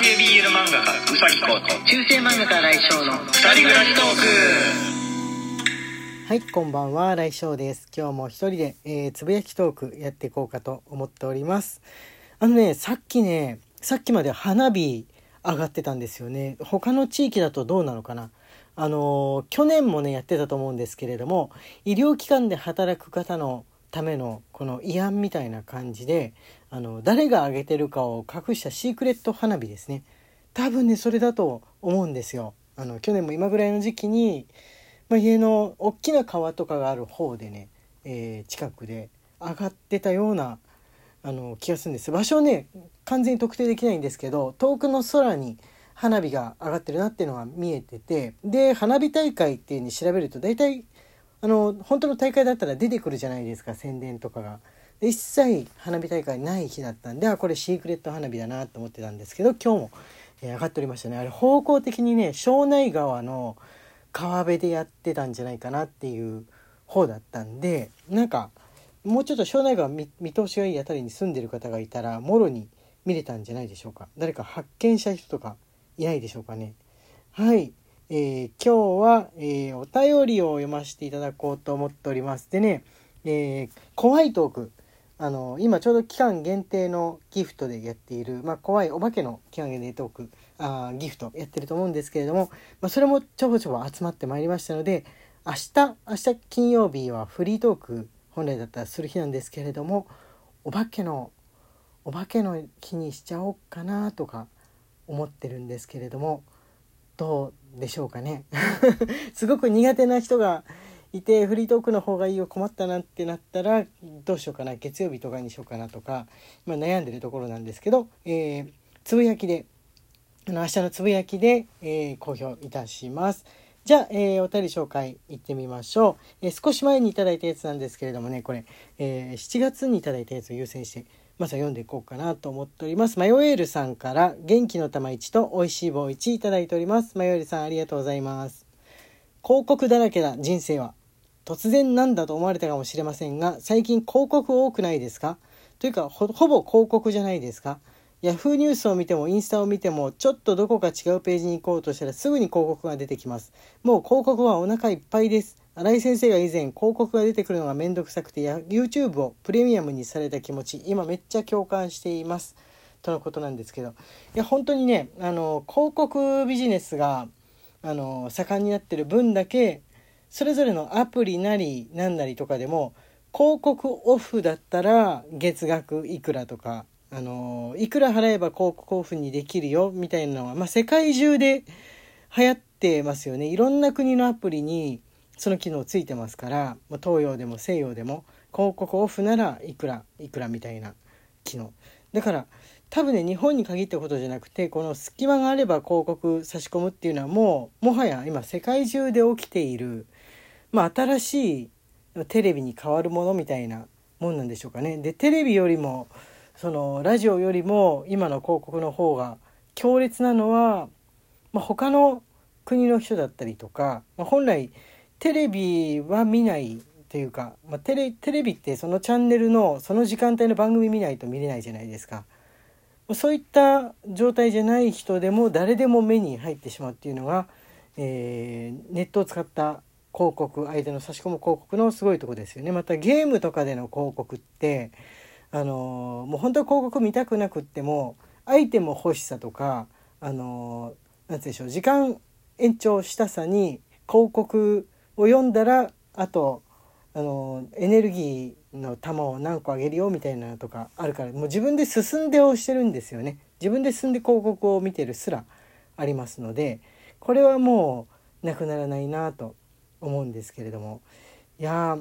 系 BL 漫画家うさぎこと中世漫画家来翔の二人暮らしトークはい、こんばんは、来翔です。今日も一人で、えーつぶやきトークやっていこうかと思っております。あのね、さっきね、さっきまで花火上がってたんですよね。他の地域だとどうなのかな。あのー去年もね、やってたと思うんですけれども、医療機関で働く方のためのこの慰安みたいな感じで、あの、誰が上げてるかを隠したシークレット花火ですね。多分ね、それだと思うんですよ。あの、去年も今ぐらいの時期に、まあ、家の大きな川とかがある方でね、えー近くで上がってたようなあの気がするんです場所ね完全に特定できないんですけど遠くの空に花火が上がってるなっていうのが見えててで花火大会っていう風に調べると大体あの本当の大会だったら出てくるじゃないですか宣伝とかが。一切花火大会ない日だったんであこれシークレット花火だなと思ってたんですけど今日も、え上がっておりましたね。あれ方向的にね庄内川の川辺でやってたんじゃないかなっていう方だったんでなんかもうちょっと庄内川見通しがいいあたりに住んでる方がいたらもろに見れたんじゃないでしょうか。誰か発見した人とかいないでしょうかね。はい、えー今日は、えーお便りを読ませていただこうと思っておりますでね、えー怖いトーク。あの今ちょうど期間限定のギフトでやっている、まあ、怖いお化けの期間限定トークあーギフトやってると思うんですけれども、まあ、それもちょこちょこ集まってまいりましたので明日明日金曜日はフリートーク本来だったらする日なんですけれどもお化けのお化けの日にしちゃおうかなとか思ってるんですけれどもどうでしょうかね すごく苦手な人がいてフリートークの方がいいよ困ったなってなったらどうしようかな月曜日とかにしようかなとか、ま、悩んでるところなんですけど、えーつぶやきであの明日のつぶやきで、えー公表いたします。じゃあ、えーお便り紹介いってみましょう、えー少し前にいただいたやつなんですけれどもねこれ、えー7月にいただいたやつを優先してまずは読んでいこうかなと思っております。マヨエールさんから元気の玉1と美味しい棒1いただいております。マヨエールさんありがとうございます。広告だらけだ人生は。突然なんだと思われたかもしれませんが最近広告多くないですか？というかほほぼ広告じゃないですか？ヤフーニュースを見てもインスタを見てもちょっとどこか違うページに行こうとしたらすぐに広告が出てきます。もう広告はお腹いっぱいです。新井先生が以前広告が出てくるのがめんどくさくて YouTube をプレミアムにされた気持ち今めっちゃ共感していますとのことなんですけどいや本当にねあの広告ビジネスがあの盛んになってる分だけそれぞれのアプリなりなんなりとかでも広告オフだったら月額いくらとかあのいくら払えば広告オフにできるよみたいなのは、まあ、世界中で流行ってますよねいろんな国のアプリにその機能ついてますから、ま、東洋でも西洋でも広告オフならいくらいくらみたいな機能だから多分ね日本に限ったことじゃなくてこの隙間があれば広告差し込むっていうのはもうもはや今世界中で起きているまあ新しいテレビに変わるものみたいなもんなんでしょうかね。でテレビよりもそのラジオよりも今の広告の方が強烈なのは、まあ、他の国の人だったりとか、まあ、本来テレビは見ないというか、まあ、テレテレビってそのチャンネルのその時間帯の番組見ないと見れないじゃないですか。そういった状態じゃない人でも誰でも目に入ってしまうっていうのが、えーネットを使った広告相手の差し込む広告のすごいとこですよね。またゲームとかでの広告ってあのもう本当は広告見たくなくってもアイテム欲しさとかあのーなんて言うんでしょう時間延長したさに広告を読んだらあとあのエネルギーの玉を何個あげるよみたいなのとかあるからもう自分で進んで押してるんですよね。自分で進んで広告を見てるすらありますのでこれはもうなくならないなと思うんですけれども。いや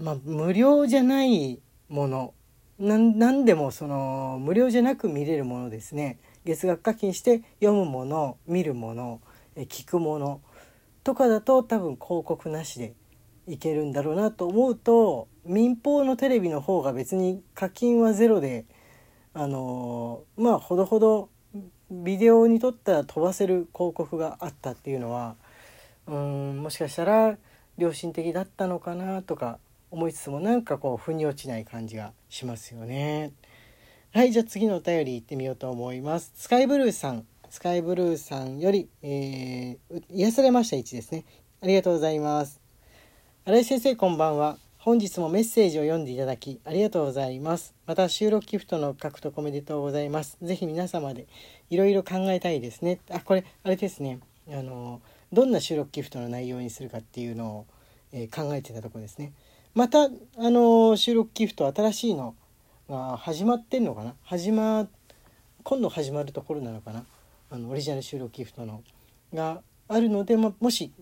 まあ無料じゃないものなんなんでもその無料じゃなく見れるものですね。月額課金して読むもの見るもの聞くものとかだと多分広告なしでいけるんだろうなと思うと民放のテレビの方が別に課金はゼロであのまあほどほどビデオに撮ったら飛ばせる広告があったっていうのはうんもしかしたら良心的だったのかなとか思いつつもなんかこう腑に落ちない感じがしますよね。はいじゃあ次のお便り行ってみようと思います。スカイブルーさん。スカイブルーさんより、えー、癒されました1ですね。ありがとうございます。新井先生こんばんは。本日もメッセージを読んでいただきありがとうございます。また収録ギフトの獲得おめでとうございます。ぜひ皆様でいろいろ考えたいですね。あこれあれですね。あのどんな収録ギフトの内容にするかっていうのを、えー、考えてたとこですね。またあの収録ギフト新しいのが始まってんのかな？始ま今度始まるところなのかな？あのオリジナル収録ギフトのがあるので、ま、もし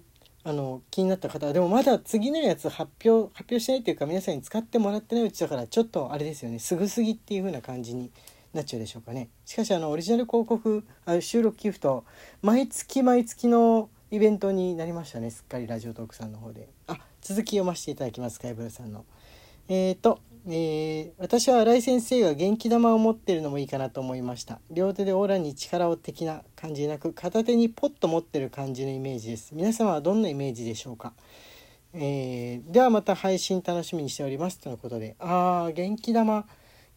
あの気になった方はでもまだ次のやつ発表発表しないっていうか皆さんに使ってもらってないうちだからちょっとあれですよね。すぐすぎっていう風な感じになっちゃうでしょうかね。しかしあのオリジナル広告あ収録ギフト毎月毎月のイベントになりましたね。すっかりラジオトークさんの方で。あ続き読ませていただきますカイブルさんの。えっ、ー、とえー、私は新井先生が元気玉を持ってるのもいいかなと思いました。両手でオーラに力を的な感じなく片手にポッと持ってる感じのイメージです。皆様はどんなイメージでしょうか、えー、ではまた配信楽しみにしておりますとのことで。あー元気玉。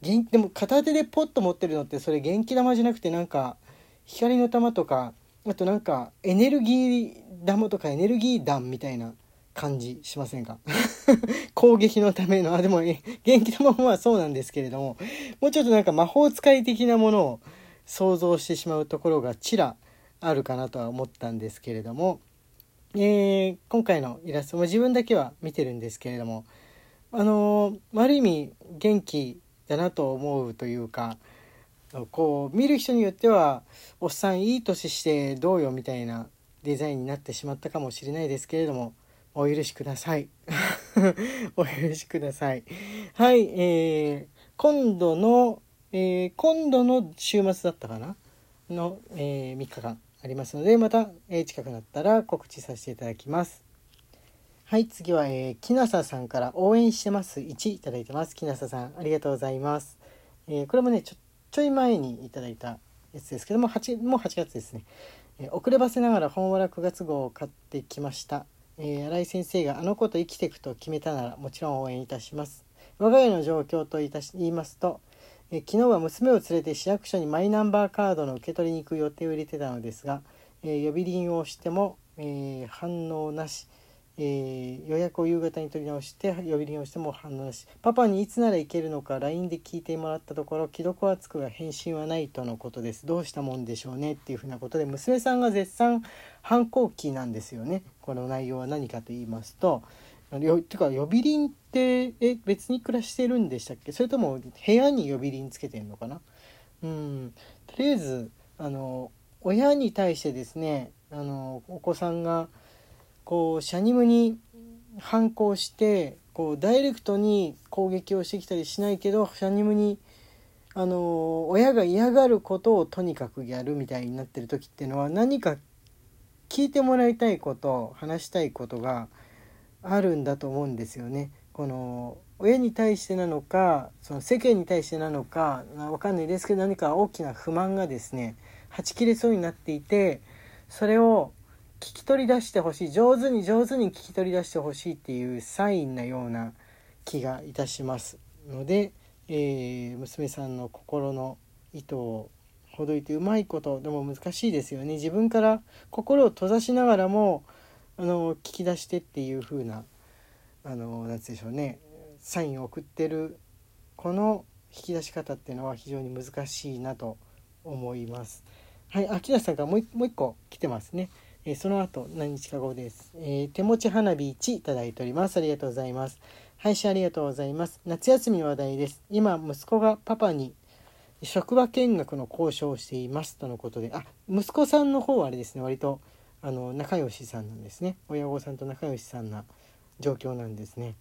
元でも片手でポッと持ってるのってそれ元気玉じゃなくてなんか光の玉とかあとなんかエネルギー玉とかエネルギー弾みたいな。感じしませんか？攻撃のための。あでも元気玉はそうなんですけれどももうちょっとなんか魔法使い的なものを想像してしまうところがちらあるかなとは思ったんですけれども、えー、今回のイラストも自分だけは見てるんですけれどもあのー、ある意味元気だなと思うというかこう見る人によってはおっさんいい年してどうよみたいなデザインになってしまったかもしれないですけれどもお許しください。お許しください。はい、えー、今度の、えー、今度の週末だったかな？の、えー、3日間ありますので、また、えー、近くなったら告知させていただきます。はい、次は、えー、きなささんから応援してます1いただいてます。きなささん、ありがとうございます。えー、これもね、ちょ、ちょい前にいただいたやつですけども、8、もう8月ですね。えー、遅ればせながら本わら9月号を買ってきました。えー、新井先生があの子と生きていくと決めたならもちろん応援いたします。我が家の状況といたし言いますと、えー、昨日は娘を連れて市役所にマイナンバーカードの受け取りに行く予定を入れてたのですが、えー、呼び鈴をしても、え反応なし。えー、予約を夕方に取り直して呼び鈴をしても反応なしパパにいつなら行けるのか LINE で聞いてもらったところ既読はつくが返信はないとのことです。どうしたもんでしょうね？っていうふうなことで娘さんが絶賛反抗期なんですよね。この内容は何かと言いますとよてか呼び鈴ってえ別に暮らしてるんでしたっけ？それとも部屋に呼び鈴つけてんのかな？うん。とりあえずあの親に対してですねあのお子さんがこうシャニムに反抗してこうダイレクトに攻撃をしてきたりしないけどシャニムにあの親が嫌がることをとにかくやるみたいになってる時っていうのは何か聞いてもらいたいこと話したいことがあるんだと思うんですよね。この親に対してなのかその世間に対してなのかわかんないですけど何か大きな不満がですねはち切れそうになっていてそれを聞き取り出してほしい上手に上手に聞き取り出してほしいっていうサインなような気がいたしますので、えー、娘さんの心の糸をほどいてうまいことでも難しいですよね自分から心を閉ざしながらもあの聞き出してっていう風なあの何でしょうねサインを送ってるこの引き出し方っていうのは非常に難しいなと思います。はい、秋田さんからもう一個来てますね。えその後何日か後です、えー、手持ち花火1いただいております。ありがとうございます。配信ありがとうございます。夏休みの話題です。今息子がパパに職場見学の交渉をしていますとのことであ息子さんの方はあれですね。割とあの仲良しさんなんですね。親御さんと仲良しさんな状況なんですね。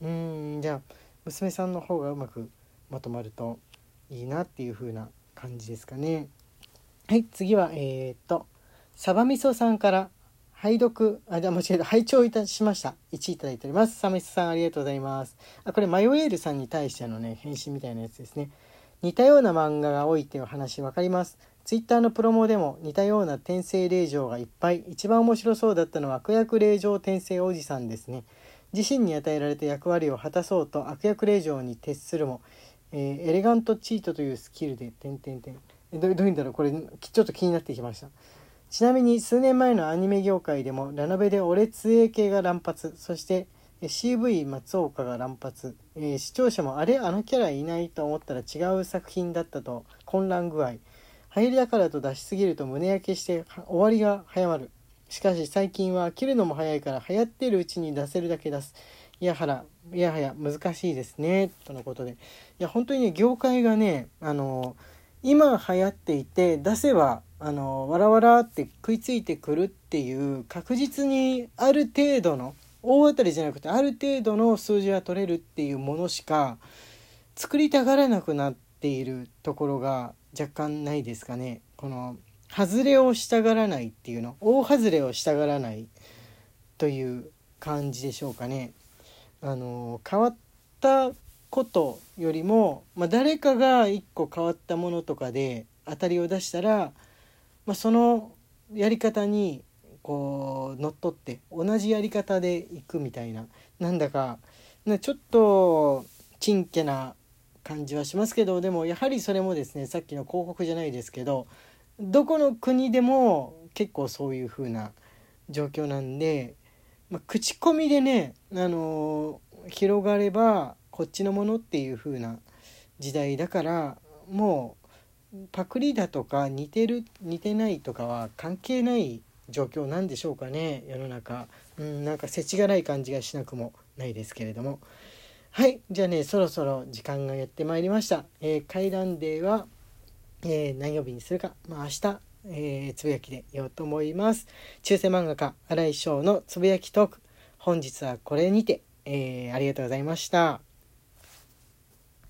うんじゃあ娘さんの方がうまくまとまるといいなっていう風な感じですかね。はい次はえー、っとサバみそさんから拝読、あ、じゃ間違えた、拝聴いたしました。1いただいております。サバみそさんありがとうございます。あ、これマヨエールさんに対してのね、返信みたいなやつですね。似たような漫画が多いっていう話分かります。ツイッターのプロモでも似たような転生令嬢がいっぱい。一番面白そうだったのは悪役令嬢転生おじさんですね。自身に与えられた役割を果たそうと悪役令嬢に徹するも、えーエレガントチートというスキルで点点点えどういうんだろう？これちょっと気になってきましたちなみに数年前のアニメ業界でもラノベでオレツエ系が乱発。そして CV 松岡が乱発、えー視聴者もあれあのキャラいないと思ったら違う作品だったと混乱具合。流行りだからと出しすぎると胸焼けして終わりが早まる。しかし最近は切るのも早いから流行ってるうちに出せるだけ出す。いやはらいやはや難しいですね。とのことで。いや本当にね業界がねあの今流行っていて出せばあのわらわらって食いついてくるっていう確実にある程度の大当たりじゃなくてある程度の数字が取れるっていうものしか作りたがらなくなっているところが若干ないですかねこの外れをしたがらないっていうの大外れをしたがらないという感じでしょうかね。あの変わったことよりも、まあ、誰かが一個変わったものとかで当たりを出したら、まあ、そのやり方にこう乗っ取って同じやり方でいくみたいな。なんだかちょっとちんけな感じはしますけどでもやはりそれもですねさっきの広告じゃないですけどどこの国でも結構そういう風な状況なんで、まあ、口コミでね、あの広がればこっちのものっていう風な時代だからもうパクリだとか似てる似てないとかは関係ない状況なんでしょうかね世の中、うん、なんか世知辛い感じがしなくもないですけれども。はいじゃあねそろそろ時間がやってまいりました、えー、階段デーは、えー何曜日にするか、まあ、明日、えーつぶやきで言おうと思います。中世漫画家新井翔のつぶやきトーク。本日はこれにて、えーありがとうございました。